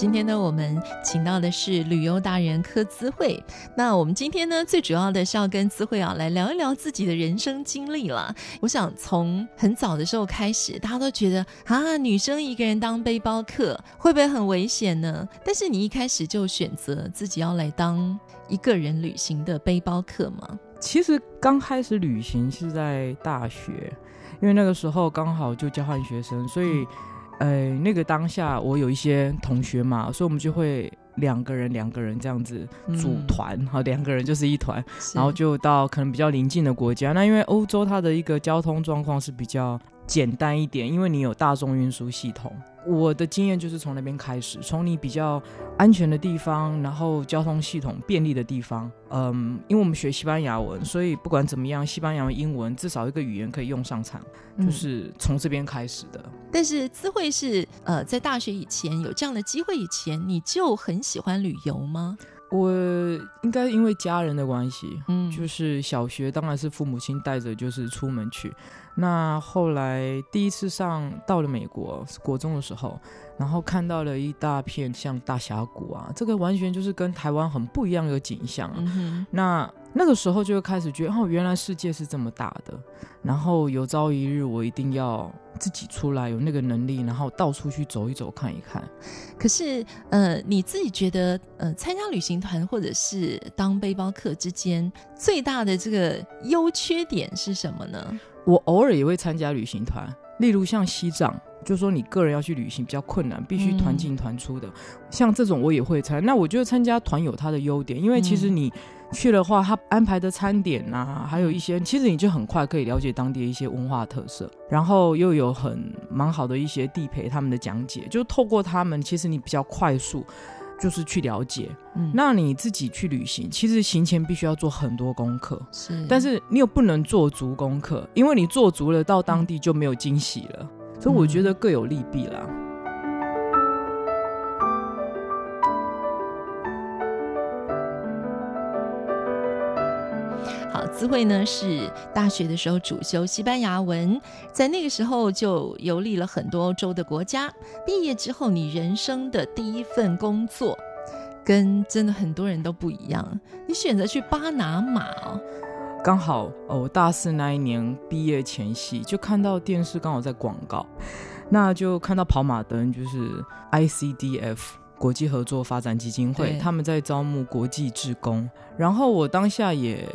今天呢，我们请到的是旅游达人柯姿慧。那我们今天呢，最主要的是要跟姿慧啊来聊一聊自己的人生经历了。我想从很早的时候开始，大家都觉得啊，女生一个人当背包客会不会很危险呢？但是你一开始就选择自己要来当一个人旅行的背包客吗？其实刚开始旅行是在大学，因为那个时候刚好就交换学生，所以。呃，那个当下我有一些同学嘛，所以我们就会两个人两个人这样子组团，好、嗯，两个人就是一团，然后就到可能比较邻近的国家。那因为欧洲它的一个交通状况是比较简单一点，因为你有大众运输系统。我的经验就是从那边开始，从你比较安全的地方，然后交通系统便利的地方，嗯，因为我们学西班牙文，所以不管怎么样，西班牙文、英文至少一个语言可以用上场，就是从这边开始的。嗯、但是资慧是呃，在大学以前有这样的机会以前，你就很喜欢旅游吗？我应该因为家人的关系，嗯，就是小学当然是父母亲带着，就是出门去。那后来第一次上到了美国，是国中的时候，然后看到了一大片像大峡谷啊，这个完全就是跟台湾很不一样的景象啊。嗯。那那个时候就会开始觉得，哦，原来世界是这么大的。然后有朝一日我一定要自己出来，有那个能力，然后到处去走一走，看一看。可是，呃，你自己觉得，呃，参加旅行团或者是当背包客之间最大的这个优缺点是什么呢？我偶尔也会参加旅行团，例如像西藏，就说你个人要去旅行比较困难，必须团进团出的，像这种我也会参。那我觉得参加团有它的优点，因为其实你去的话，他安排的餐点啊，还有一些，其实你就很快可以了解当地的一些文化特色，然后又有很蛮好的一些地陪他们的讲解，就透过他们，其实你比较快速。就是去了解，嗯，那你自己去旅行，其实行前必须要做很多功课，是，但是你又不能做足功课，因为你做足了，到当地就没有惊喜了，嗯，所以我觉得各有利弊啦。姿慧呢是大学的时候主修西班牙文，在那个时候就游历了很多欧洲的国家。毕业之后，你人生的第一份工作跟真的很多人都不一样，你选择去巴拿马哦。刚好哦，我大四那一年毕业前夕就看到电视刚好在广告，那就看到跑马灯，就是 ICDF 国际合作发展基金会，他们在招募国际志工，然后我当下也。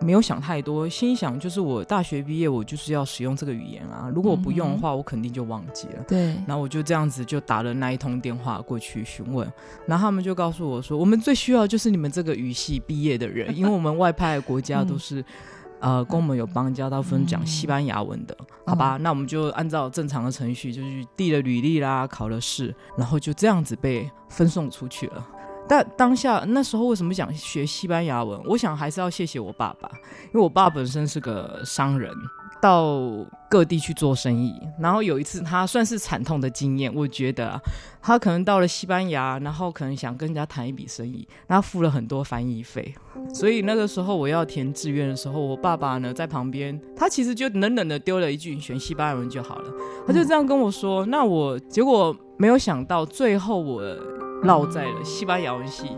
没有想太多，心想就是我大学毕业，我就是要使用这个语言啊。如果我不用的话，我肯定就忘记了。对，然后我就这样子就打了那一通电话过去询问，然后他们就告诉我说，我们最需要就是你们这个语系毕业的人，因为我们外派的国家都是，嗯、呃，跟我们有邦交，大部分讲西班牙文的，嗯、好吧？那我们就按照正常的程序，就去递了履历啦，考了试，然后就这样子被分送出去了。但当下那时候为什么想学西班牙文？我想还是要谢谢我爸爸，因为我爸本身是个商人，到各地去做生意。然后有一次他算是惨痛的经验，我觉得，他可能到了西班牙，然后可能想跟人家谈一笔生意，然后付了很多翻译费。所以那个时候我要填志愿的时候，我爸爸呢在旁边，他其实就冷冷的丢了一句：“你选西班牙文就好了。”他就这样跟我说。那我结果没有想到，最后我。落在了西班牙文系，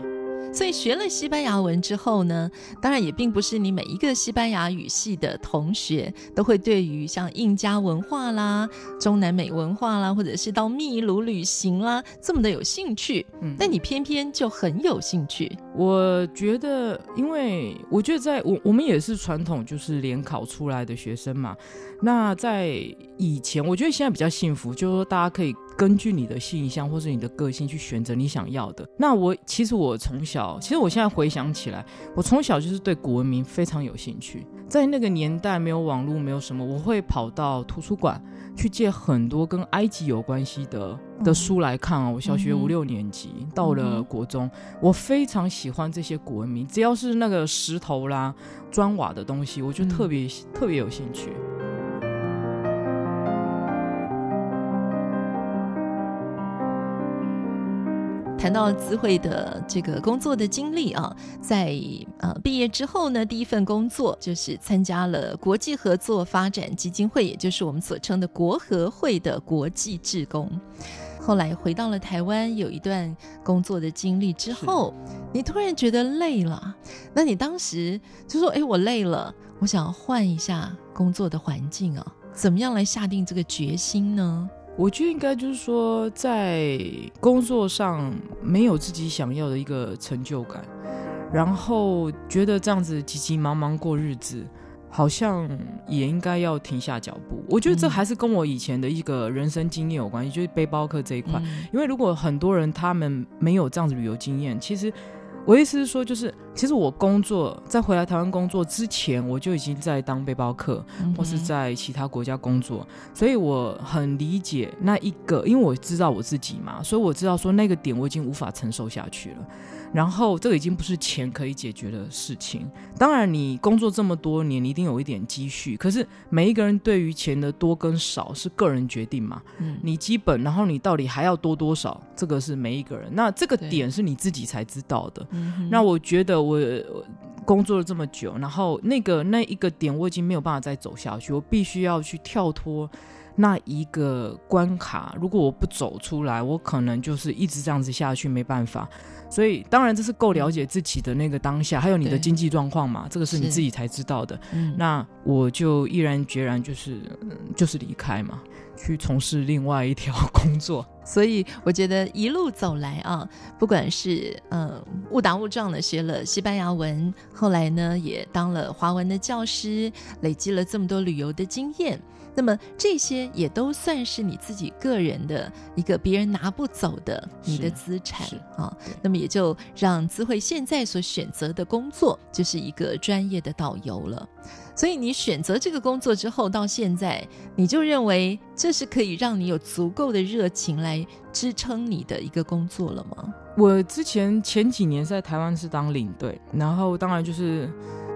所以学了西班牙文之后呢，当然也并不是你每一个西班牙语系的同学都会对于像印加文化啦、中南美文化啦，或者是到秘鲁旅行啦这么的有兴趣。嗯，但你偏偏就很有兴趣。我觉得，因为我觉得在我我们也是传统就是联考出来的学生嘛。那在以前，我觉得现在比较幸福，就是说大家可以。根据你的性向或是你的个性去选择你想要的。那我其实我从小，其实我现在回想起来，我从小就是对古文明非常有兴趣。在那个年代没有网络，没有什么，我会跑到图书馆去借很多跟埃及有关系的的书来看啊。我小学五六年级，嗯、到了国中，嗯、我非常喜欢这些古文明，只要是那个石头啦、砖瓦的东西，我就特别、嗯、特别有兴趣。谈到资慧的这个工作的经历啊，在呃毕业之后呢，第一份工作就是参加了国际合作发展基金会，也就是我们所称的国合会的国际志工。后来回到了台湾，有一段工作的经历之后，你突然觉得累了，那你当时就说：“哎，我累了，我想要换一下工作的环境啊，怎么样来下定这个决心呢？”我觉得应该就是说，在工作上没有自己想要的一个成就感，然后觉得这样子急急忙忙过日子，好像也应该要停下脚步。我觉得这还是跟我以前的一个人生经验有关系，就是背包客这一块。嗯、因为如果很多人他们没有这样子旅游经验，其实。我意思是说，就是其实我工作在回来台湾工作之前，我就已经在当背包客，或是在其他国家工作，所以我很理解那一个，因为我知道我自己嘛，所以我知道说那个点我已经无法承受下去了。然后这个已经不是钱可以解决的事情。当然，你工作这么多年，你一定有一点积蓄。可是每一个人对于钱的多跟少是个人决定嘛。嗯，你基本，然后你到底还要多多少，这个是每一个人。那这个点是你自己才知道的。那我觉得我工作了这么久，然后那个那一个点我已经没有办法再走下去，我必须要去跳脱那一个关卡。如果我不走出来，我可能就是一直这样子下去，没办法。所以，当然这是够了解自己的那个当下，还有你的经济状况嘛，这个是你自己才知道的。嗯，那我就毅然决然就是，就是离开嘛，去从事另外一条工作。所以我觉得一路走来啊，不管是呃误打误撞的学了西班牙文，后来呢也当了华文的教师，累积了这么多旅游的经验。那么这些也都算是你自己个人的一个别人拿不走的你的资产啊。那么也就让资慧现在所选择的工作就是一个专业的导游了。所以你选择这个工作之后，到现在你就认为这是可以让你有足够的热情来支撑你的一个工作了吗？我之前前几年在台湾是当领队，然后当然就是。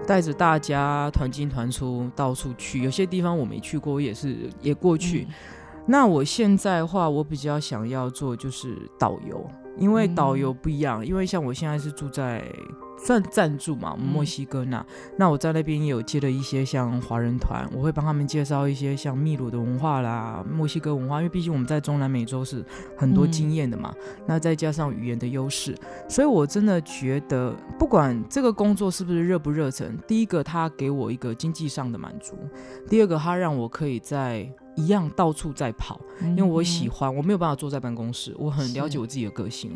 带着大家团进团出，到处去。有些地方我没去过，我也是也过去。嗯、那我现在的话，我比较想要做就是导游，因为导游不一样。嗯、因为像我现在是住在。算暂住嘛，墨西哥那，嗯、那我在那边也有接了一些像华人团，我会帮他们介绍一些像秘鲁的文化啦，墨西哥文化，因为毕竟我们在中南美洲是很多经验的嘛。嗯、那再加上语言的优势，所以我真的觉得，不管这个工作是不是热不热忱，第一个它给我一个经济上的满足，第二个它让我可以在一样到处在跑，因为我喜欢，我没有办法坐在办公室，我很了解我自己的个性。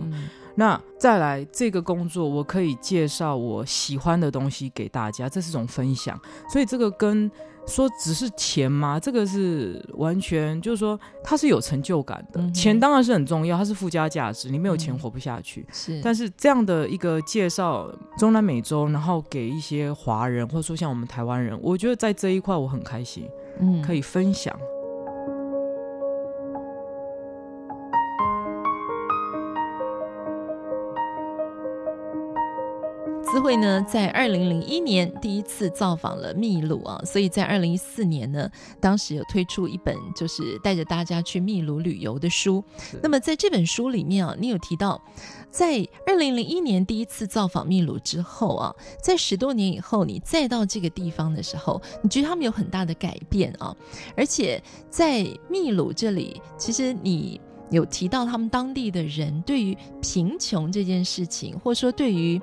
那再来这个工作，我可以介绍我喜欢的东西给大家，这是种分享。所以这个跟说只是钱吗？这个是完全就是说它是有成就感的。嗯、钱当然是很重要，它是附加价值，你没有钱活不下去。嗯、是，但是这样的一个介绍中南美洲，然后给一些华人或者说像我们台湾人，我觉得在这一块我很开心，嗯，可以分享。姿慧呢，在二零零一年第一次造访了秘鲁啊，所以在二零一四年呢，当时有推出一本就是带着大家去秘鲁旅游的书。那么在这本书里面啊，你有提到，在二零零一年第一次造访秘鲁之后啊，在十多年以后，你再到这个地方的时候，你觉得他们有很大的改变啊，而且在秘鲁这里，其实你。有提到他们当地的人对于贫穷这件事情，或者说对于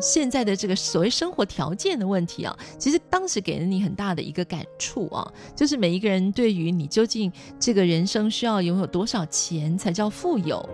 现在的这个所谓生活条件的问题啊，其实当时给了你很大的一个感触啊，就是每一个人对于你究竟这个人生需要拥有多少钱才叫富有，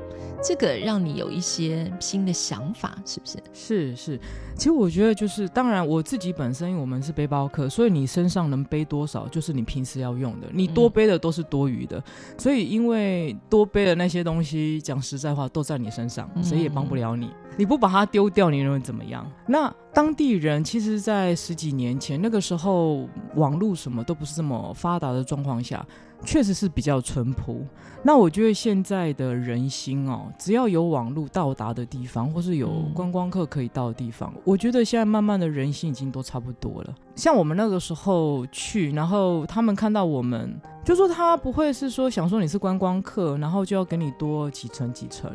这个让你有一些新的想法，是不是？是是，其实我觉得就是，当然我自己本身，因为我们是背包客，所以你身上能背多少，就是你平时要用的，你多背的都是多余的，嗯、所以因为多背的。那些东西，讲实在话都在你身上，嗯、谁也帮不了你。你不把它丢掉，你认为怎么样？那当地人其实，在十几年前那个时候，网络什么都不是这么发达的状况下。确实是比较淳朴。那我觉得现在的人心哦，只要有网络到达的地方，或是有观光客可以到的地方，嗯、我觉得现在慢慢的人心已经都差不多了。像我们那个时候去，然后他们看到我们，就说他不会是说想说你是观光客，然后就要给你多几成几成。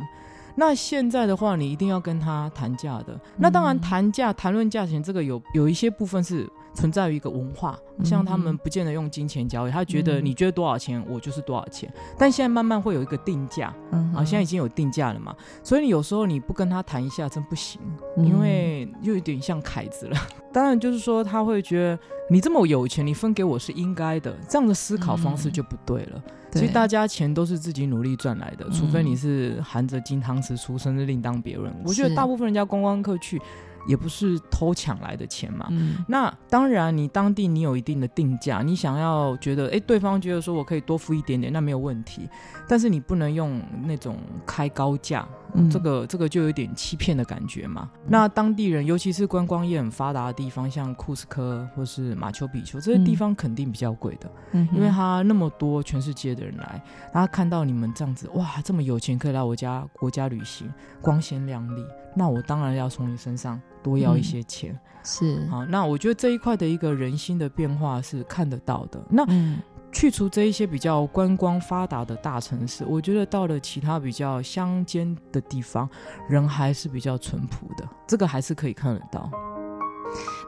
那现在的话，你一定要跟他谈价的。那当然谈价、谈论价钱，这个有有一些部分是。存在于一个文化，像他们不见得用金钱交易，他觉得你觉得多少钱，我就是多少钱。但现在慢慢会有一个定价，啊，现在已经有定价了嘛，所以你有时候你不跟他谈一下，真不行，因为又有点像凯子了。当然就是说他会觉得你这么有钱，你分给我是应该的，这样的思考方式就不对了。其实大家钱都是自己努力赚来的，除非你是含着金汤匙出生，是另当别论。我觉得大部分人家观光客去。也不是偷抢来的钱嘛，嗯，那当然，你当地你有一定的定价，你想要觉得，哎，对方觉得说我可以多付一点点，那没有问题，但是你不能用那种开高价。嗯、这个这个就有点欺骗的感觉嘛。嗯、那当地人，尤其是观光业很发达的地方，像库斯科或是马丘比丘这些地方，肯定比较贵的。嗯，因为他那么多全世界的人来，然后看到你们这样子，哇，这么有钱，可以来我家国家旅行，光鲜亮丽，那我当然要从你身上多要一些钱。嗯、是，好，那我觉得这一块的一个人心的变化是看得到的。那。嗯去除这一些比较观光发达的大城市，我觉得到了其他比较乡间的地方，人还是比较淳朴的，这个还是可以看得到。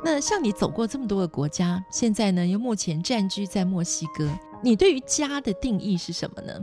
那像你走过这么多个国家，现在呢又目前暂居在墨西哥，你对于家的定义是什么呢？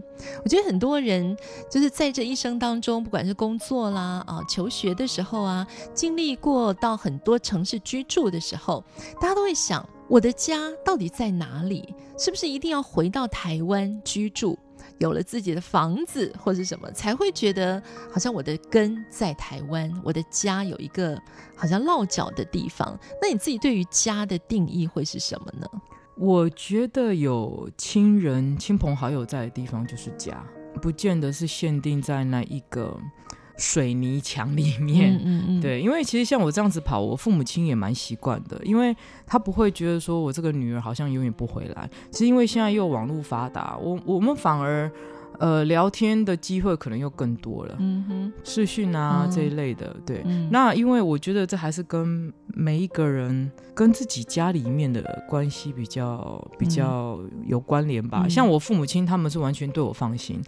我觉得很多人就是在这一生当中，不管是工作啦啊、求学的时候啊，经历过到很多城市居住的时候，大家都会想。我的家到底在哪里？是不是一定要回到台湾居住，有了自己的房子或者什么，才会觉得好像我的根在台湾，我的家有一个好像落脚的地方？那你自己对于家的定义会是什么呢？我觉得有亲人、亲朋好友在的地方就是家，不见得是限定在那一个。水泥墙里面，嗯嗯嗯 对，因为其实像我这样子跑，我父母亲也蛮习惯的，因为他不会觉得说我这个女儿好像永远不回来。是因为现在又网络发达，我我们反而呃聊天的机会可能又更多了，嗯哼，视讯啊、嗯、这一类的，对。嗯、那因为我觉得这还是跟每一个人跟自己家里面的关系比较比较有关联吧。嗯、像我父母亲他们是完全对我放心。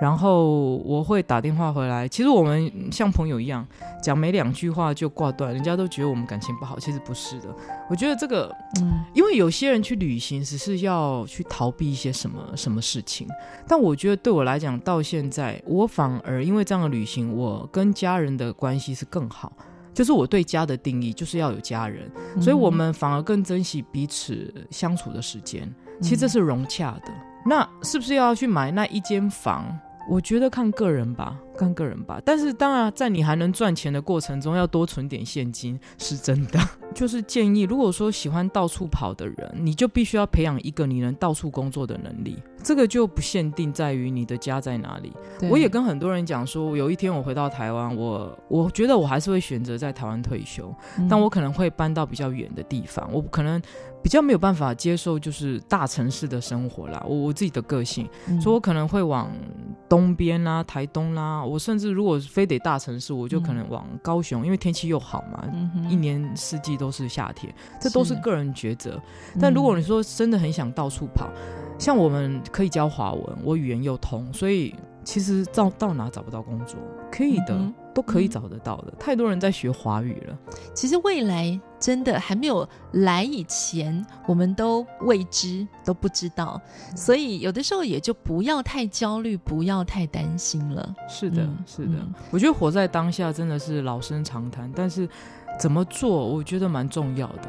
然后我会打电话回来，其实我们像朋友一样，讲没两句话就挂断，人家都觉得我们感情不好，其实不是的。我觉得这个，嗯，因为有些人去旅行只是要去逃避一些什么什么事情，但我觉得对我来讲，到现在我反而因为这样的旅行，我跟家人的关系是更好，就是我对家的定义就是要有家人，所以我们反而更珍惜彼此相处的时间，其实这是融洽的。那是不是要去买那一间房？我觉得看个人吧，看个人吧。但是当然，在你还能赚钱的过程中，要多存点现金是真的。就是建议，如果说喜欢到处跑的人，你就必须要培养一个你能到处工作的能力。这个就不限定在于你的家在哪里。我也跟很多人讲说，有一天我回到台湾，我我觉得我还是会选择在台湾退休，嗯、但我可能会搬到比较远的地方。我可能。比较没有办法接受就是大城市的生活啦，我我自己的个性，嗯、所以我可能会往东边啦、啊、台东啦、啊，我甚至如果非得大城市，我就可能往高雄，嗯、因为天气又好嘛，嗯、一年四季都是夏天，这都是个人抉择。但如果你说真的很想到处跑，嗯、像我们可以教华文，我语言又通，所以。其实到到哪找不到工作，可以的，嗯、都可以找得到的。嗯、太多人在学华语了。其实未来真的还没有来以前，我们都未知，都不知道。所以有的时候也就不要太焦虑，不要太担心了。是的，嗯、是的。嗯、我觉得活在当下真的是老生常谈，但是怎么做，我觉得蛮重要的。